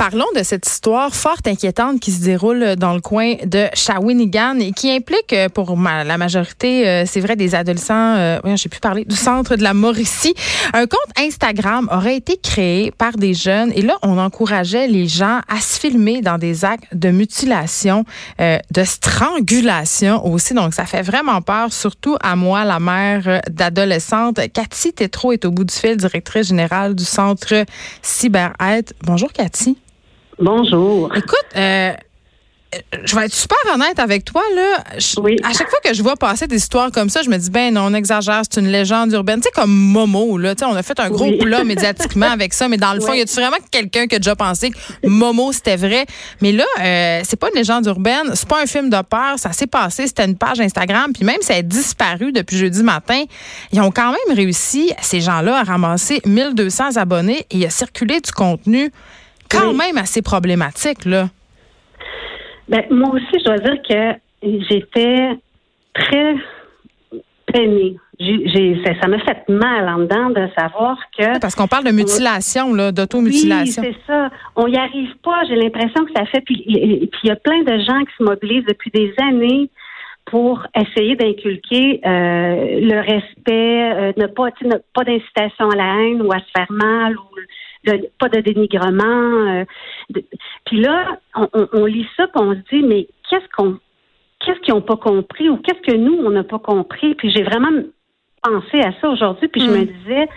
Parlons de cette histoire fort inquiétante qui se déroule dans le coin de Shawinigan et qui implique euh, pour ma- la majorité, euh, c'est vrai, des adolescents, euh, j'ai pu parler du centre de la Mauricie. Un compte Instagram aurait été créé par des jeunes et là, on encourageait les gens à se filmer dans des actes de mutilation, euh, de strangulation aussi. Donc, ça fait vraiment peur, surtout à moi, la mère d'adolescente. Cathy Tétrault est au bout du fil, directrice générale du centre CyberAide. Bonjour, Cathy. Bonjour. Écoute, euh, je vais être super honnête avec toi là. Je- Oui. À chaque fois que je vois passer des histoires comme ça, je me dis ben non, on exagère, c'est une légende urbaine. Tu sais comme Momo là, tu sais, on a fait un gros Oui. plat médiatiquement avec ça, mais dans le fond, Oui. y a-tu vraiment quelqu'un qui a déjà pensé que Momo c'était vrai? Mais là, euh, c'est pas une légende urbaine, c'est pas un film de peur, ça s'est passé, c'était une page Instagram, puis même ça a disparu depuis jeudi matin, ils ont quand même réussi ces gens-là à ramasser 1200 abonnés et à circuler du contenu quand Oui. même assez problématique là. Ben, moi aussi, je dois dire que j'étais très peinée. J'ai, ça, m'a fait mal en dedans de savoir que. Parce qu'on parle de mutilation, là, d'automutilation. Oui, c'est ça. On n'y arrive pas. J'ai l'impression que ça fait. Puis il y a plein de gens qui se mobilisent depuis des années pour essayer d'inculquer euh, le respect, euh, ne pas, ne- pas d'incitation à la haine ou à se faire mal ou pas de dénigrement. euh, puis là, on, on- on lit ça, puis on se dit, mais qu'est-ce qu'on, qu'est-ce qu'ils n'ont pas compris ou qu'est-ce que nous on n'a pas compris? Puis j'ai vraiment pensé à ça aujourd'hui, puis je Mm. me disais,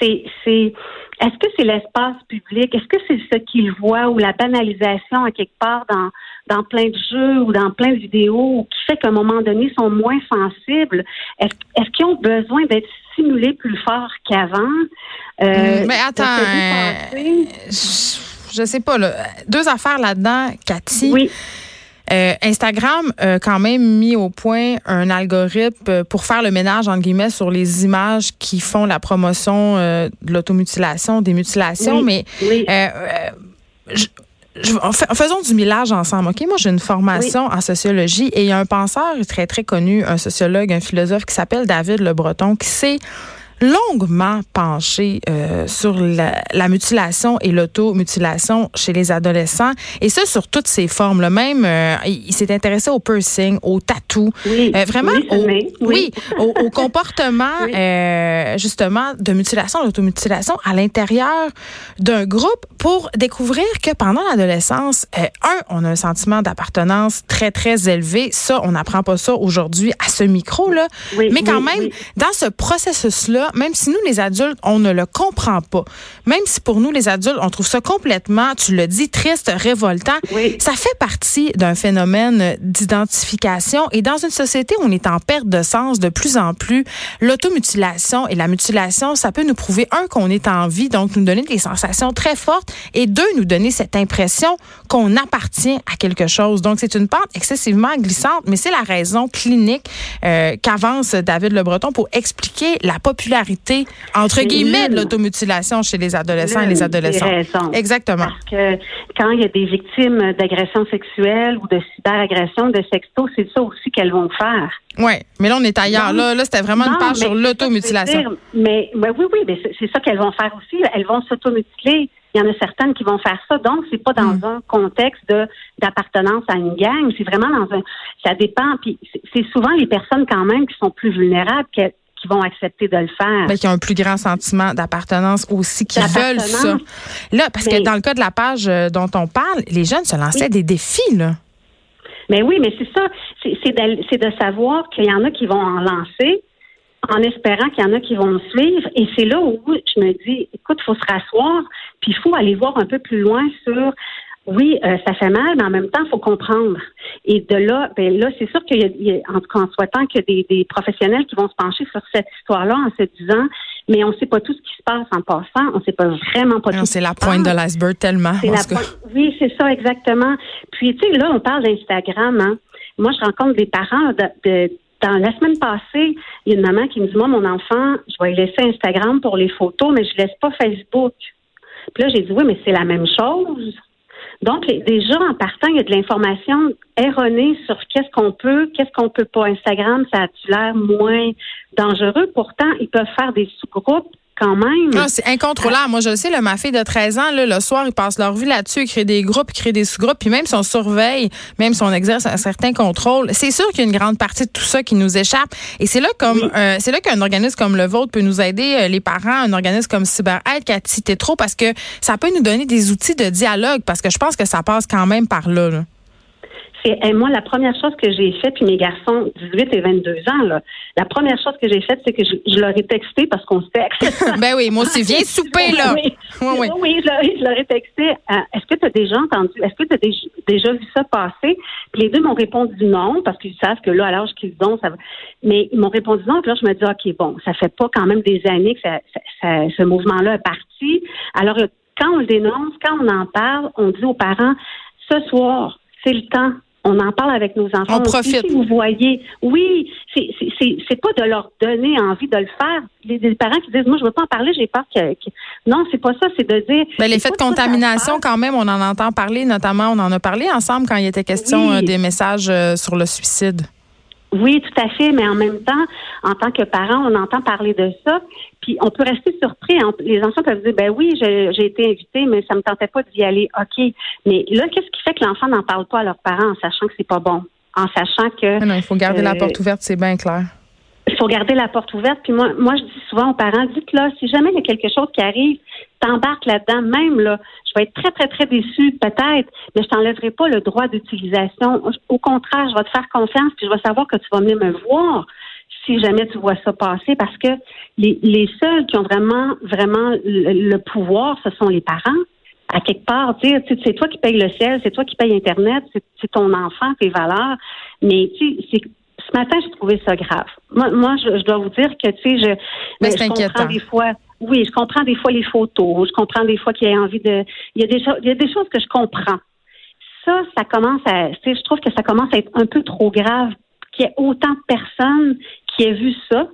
c'est, c'est, est-ce que c'est l'espace public? Est-ce que c'est ce qu'ils voient ou la banalisation à quelque part dans dans plein de jeux ou dans plein de vidéos qui fait qu'à un moment donné ils sont moins sensibles? Est-ce, est-ce qu'ils ont besoin d'être stimulés plus fort qu'avant? Euh, Mm, mais attends, euh, je, je sais pas, là. Deux affaires là-dedans, Cathy. oui. Euh, Instagram a quand même mis au point un algorithme euh, pour faire le ménage, entre guillemets, sur les images qui font la promotion euh, de l'automutilation, des mutilations. Oui, Mais oui. je- je- faisons du millage ensemble, OK? Moi, j'ai une formation en sociologie et il y a un penseur très, très connu, un sociologue, un philosophe qui s'appelle David Le Breton, qui s'est longuement penché euh, sur la, la mutilation et l'automutilation chez les adolescents et ça sur toutes ses formes. Là. Même, euh, il, s'est intéressé au piercing, au tatou, Oui. euh, vraiment Oui, au, mais- oui, au, au comportement Oui. euh, justement de mutilation, d'automutilation à l'intérieur d'un groupe pour découvrir que pendant l'adolescence, euh, un, on a un sentiment d'appartenance très très élevé. Ça, on n'apprend pas ça aujourd'hui à ce micro là, Oui, mais quand oui, même oui. dans ce processus là, même si nous les adultes on ne le comprend pas, même si pour nous les adultes on trouve ça complètement, tu le dis, triste, révoltant, Oui. ça fait partie d'un phénomène d'identification et dans une société où on est en perte de sens de plus en plus, l'automutilation et la mutilation, ça peut nous prouver, un, qu'on est en vie, donc nous donner des sensations très fortes et deux, nous donner cette impression qu'on appartient à quelque chose. Donc, c'est une pente excessivement glissante, mais c'est la raison clinique euh, qu'avance David Le Breton pour expliquer la popularité, entre guillemets, de l'automutilation chez les adolescents et les raisons. Exactement. Parce que quand il y a des victimes d'agressions sexuelles ou de cyberagressions, de sexto, c'est ça aussi qu'elles vont faire. Oui, mais là, on est ailleurs. Non. Là, là c'était vraiment une page sur l'automutilation. Mais, mais oui, oui, mais c'est- ça qu'elles vont faire aussi. Elles vont s'automutiler. Il y en a certaines qui vont faire ça. Donc, c'est pas dans Mm. un contexte de d'appartenance à une gang. C'est vraiment dans un. Ça dépend. Puis c'est- souvent les personnes quand même qui sont plus vulnérables qui vont accepter de le faire. Ben, qui ont un plus grand sentiment d'appartenance aussi, qui veulent ça. Là, parce que Mais- dans le cas de la page euh, dont on parle, les jeunes se lançaient Oui. des défis, là. Mais oui, mais c'est ça. C'est c'est de, c'est de savoir qu'il y en a qui vont en lancer en espérant qu'il y en a qui vont me suivre. Et c'est là où je me dis, écoute, il faut se rasseoir, puis il faut aller voir un peu plus loin sur, oui, euh, ça fait mal, mais en même temps, il faut comprendre. Et de là, ben là, c'est sûr qu'il y y a- en tout cas, en souhaitant qu'il y a des, des professionnels qui vont se pencher sur cette histoire-là en se disant, mais on ne sait pas tout ce qui se passe en passant, on ne sait pas vraiment pas tout. Non, ce C'est la pointe de l'iceberg tellement. C'est la tout pointe- Oui, c'est ça, exactement. Puis, tu sais, là, on parle d'Instagram. Hein. Moi, je rencontre des parents. De, de- dans la semaine passée, il y a une maman qui me dit, moi, mon enfant, je vais lui laisser Instagram pour les photos, mais je laisse pas Facebook. Puis là, j'ai dit, oui, mais c'est la même chose. Donc, déjà, en partant, il y a de l'information erronée sur qu'est-ce qu'on peut, qu'est-ce qu'on peut pas. Instagram, ça a l'air moins dangereux? Pourtant, ils peuvent faire des sous-groupes quand même. Ah, c'est incontrôlable. Moi, je le sais, ma fille de 13 ans, là, le soir, ils passent leur vie là-dessus, ils créent des groupes, ils créent des sous-groupes, puis même si on surveille, même si on exerce un certain contrôle, c'est sûr qu'il y a une grande partie de tout ça qui nous échappe. Et c'est là comme euh, c'est là qu'un organisme comme le vôtre peut nous aider, euh, les parents, un organisme comme CyberAide, Cathy trop parce que ça peut nous donner des outils de dialogue, parce que je pense que ça passe quand même par là. là c'est moi la première chose que j'ai faite, puis mes garçons 18 et 22 ans là, la première chose que j'ai faite, c'est que je, leur ai texté parce qu'on se texte. ben oui, moi aussi viens souper là. oui, oui. oui, je, leur, ai texté. Euh, est-ce que tu as déjà entendu Est-ce que tu as déjà, vu ça passer? Puis les deux m'ont répondu non parce qu'ils savent que là à l'âge qu'ils ont, ça va. Mais ils m'ont répondu non. Puis là je me dis ok bon, ça fait pas quand même des années que ça, ce mouvement-là est parti. Alors quand on le dénonce, quand on en parle, on dit aux parents ce soir, c'est le temps on en parle avec nos enfants. On profite. Si vous voyez, oui, c'est pas de leur donner envie de le faire. Les, parents qui disent, moi, je veux pas en parler, j'ai peur que, Non, c'est pas ça, c'est de dire. Mais l'effet de contamination, quand même, on en entend parler, notamment, on en a parlé ensemble quand il était question euh, des messages euh, sur le suicide. Oui, tout à fait, mais en même temps, en tant que parent, on entend parler de ça, puis on peut rester surpris. Les enfants peuvent dire, ben oui, j'ai été invité, mais ça me tentait pas d'y aller. Ok, mais là, qu'est-ce qui fait que l'enfant n'en parle pas à leurs parents en sachant que c'est pas bon, en sachant que non, il faut garder la euh, porte ouverte, c'est bien clair. Il faut garder la porte ouverte. Puis moi, moi, je dis souvent aux parents, dites là, si jamais il y a quelque chose qui arrive, t'embarques là-dedans, même là, je vais être très, très, très déçue, peut-être, mais je t'enlèverai pas le droit d'utilisation. Au contraire, je vais te faire confiance, puis je vais savoir que tu vas venir me voir si jamais tu vois ça passer, parce que les, les seuls qui ont vraiment, vraiment le, pouvoir, ce sont les parents. À quelque part, dire, c'est toi qui payes le ciel, c'est toi qui payes Internet, c'est ton enfant, tes valeurs. Mais tu sais, ce matin, j'ai trouvé ça grave. Moi, moi je, dois vous dire que, tu sais, je, mais je comprends des fois oui, je comprends des fois les photos, je comprends des fois qu'il y a envie de. Il y a des choses, il y a des choses que je comprends. Ça, ça commence à. Je trouve que ça commence à être un peu trop grave qu'il y ait autant de personnes qui aient vu ça.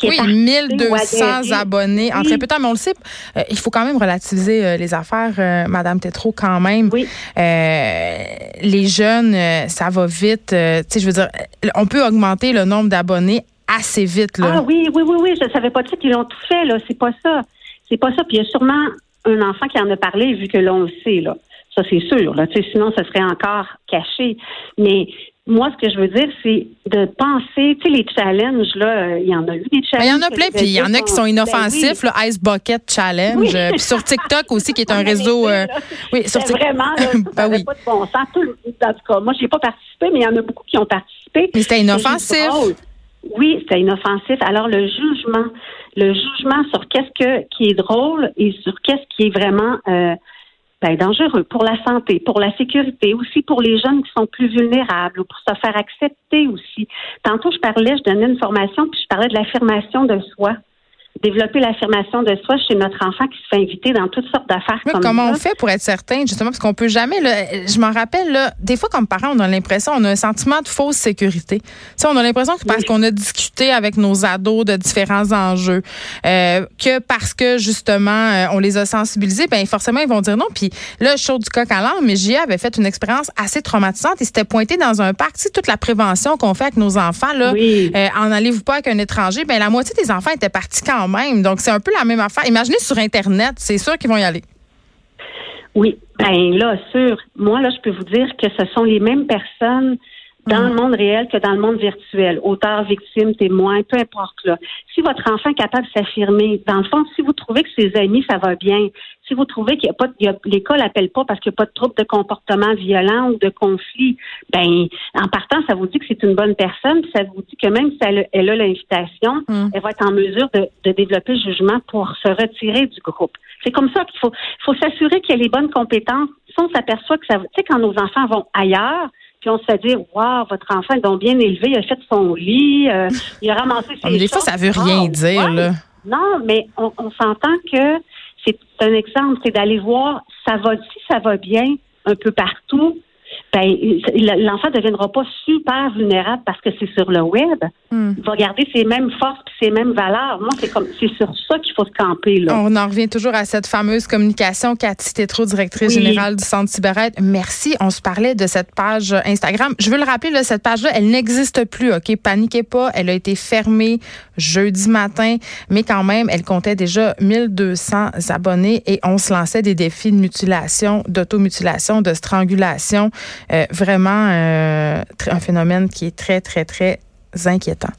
Qui oui, 1200 abonnés en très peu de temps. Mais on le sait, euh, il faut quand même relativiser euh, les affaires, euh, Madame Tétrault, quand même. Oui. les jeunes, ça va vite. tu sais, je veux dire, on peut augmenter le nombre d'abonnés assez vite. Là. Ah oui, oui, oui, oui. Je ne savais pas qu'ils l'ont tout fait. là. C'est pas ça. C'est pas ça. Puis il y a sûrement un enfant qui en a parlé vu que l'on le sait. Là. Ça, c'est sûr. Là. sinon, ce serait encore caché. Mais moi, ce que je veux dire, c'est de penser, tu sais, les challenges, là, il y en a eu des challenges. Il y en a plein, puis il y en a qui sont ben inoffensifs, le Ice Bucket Challenge. Puis sur TikTok aussi, qui est un réseau. Euh, oui, sur TikTok. Vraiment, là, ça ben oui. pas de bon sens. Tout, en tout cas, moi, je n'ai pas participé, mais il y en a beaucoup qui ont participé. Mais c'était inoffensif. Oui, c'était inoffensif. Alors le jugement, le jugement sur qu'est-ce que qui est drôle et sur qu'est-ce qui est vraiment euh, ben, dangereux pour la santé, pour la sécurité, aussi pour les jeunes qui sont plus vulnérables ou pour se faire accepter aussi. Tantôt, je parlais, je donnais une formation, puis je parlais de l'affirmation de soi développer l'affirmation de soi chez notre enfant qui se fait inviter dans toutes sortes d'affaires comme comment on fait pour être certain justement parce qu'on peut jamais là, je m'en rappelle là, des fois comme parents on a l'impression on a un sentiment de fausse sécurité. Tu on a l'impression que parce qu'on a discuté avec nos ados de différents enjeux euh, que parce que justement euh, on les a sensibilisés ben forcément ils vont dire non. Puis là je du coq à l'âme mais j'y avait fait une expérience assez traumatisante et c'était pointé dans un parc, tu toute la prévention qu'on fait avec nos enfants là euh, en allez-vous pas avec un étranger? Ben la moitié des enfants étaient partis quand même. Donc, c'est un peu la même affaire. Imaginez sur Internet, c'est sûr qu'ils vont y aller. Oui, ben là, sûr. Moi, là, je peux vous dire que ce sont les mêmes personnes dans le mm. monde réel que dans le monde virtuel. Auteur, victime, témoin, peu importe là. Si votre enfant est capable de s'affirmer, dans le fond, si vous trouvez que ses amis, ça va bien, si vous trouvez qu'il n'y a pas, l'école n'appelle pas parce qu'il n'y a pas de trouble de comportement violent ou de conflit, ben, en partant, ça vous dit que c'est une bonne personne, ça vous dit que même si elle, a l'invitation, mm. elle va être en mesure de, développer le jugement pour se retirer du groupe. C'est comme ça qu'il faut, faut s'assurer qu'il y a les bonnes compétences. Si on s'aperçoit que ça, tu sais, quand nos enfants vont ailleurs, puis on se fait dire Waouh, votre enfant est donc bien élevé, il a fait son lit, euh, il a ramassé ses mais Des fois, ça veut rien dire, là. Non, mais on, s'entend que c'est un exemple, c'est d'aller voir ça va si ça va bien un peu partout? Ben, l'enfant ne deviendra pas super vulnérable parce que c'est sur le web. Hmm. Il va garder ses mêmes forces et ses mêmes valeurs. Moi, c'est comme c'est sur ça qu'il faut se camper. Là. On en revient toujours à cette fameuse communication. Cathy Tétrault, directrice générale du Centre Cyberette. Merci. On se parlait de cette page Instagram. Je veux le rappeler, là, cette page-là, elle n'existe plus. OK? Paniquez pas. Elle a été fermée jeudi matin, mais quand même, elle comptait déjà 1200 abonnés et on se lançait des défis de mutilation, d'automutilation, de strangulation. Euh, vraiment euh, un phénomène qui est très, très, très inquiétant.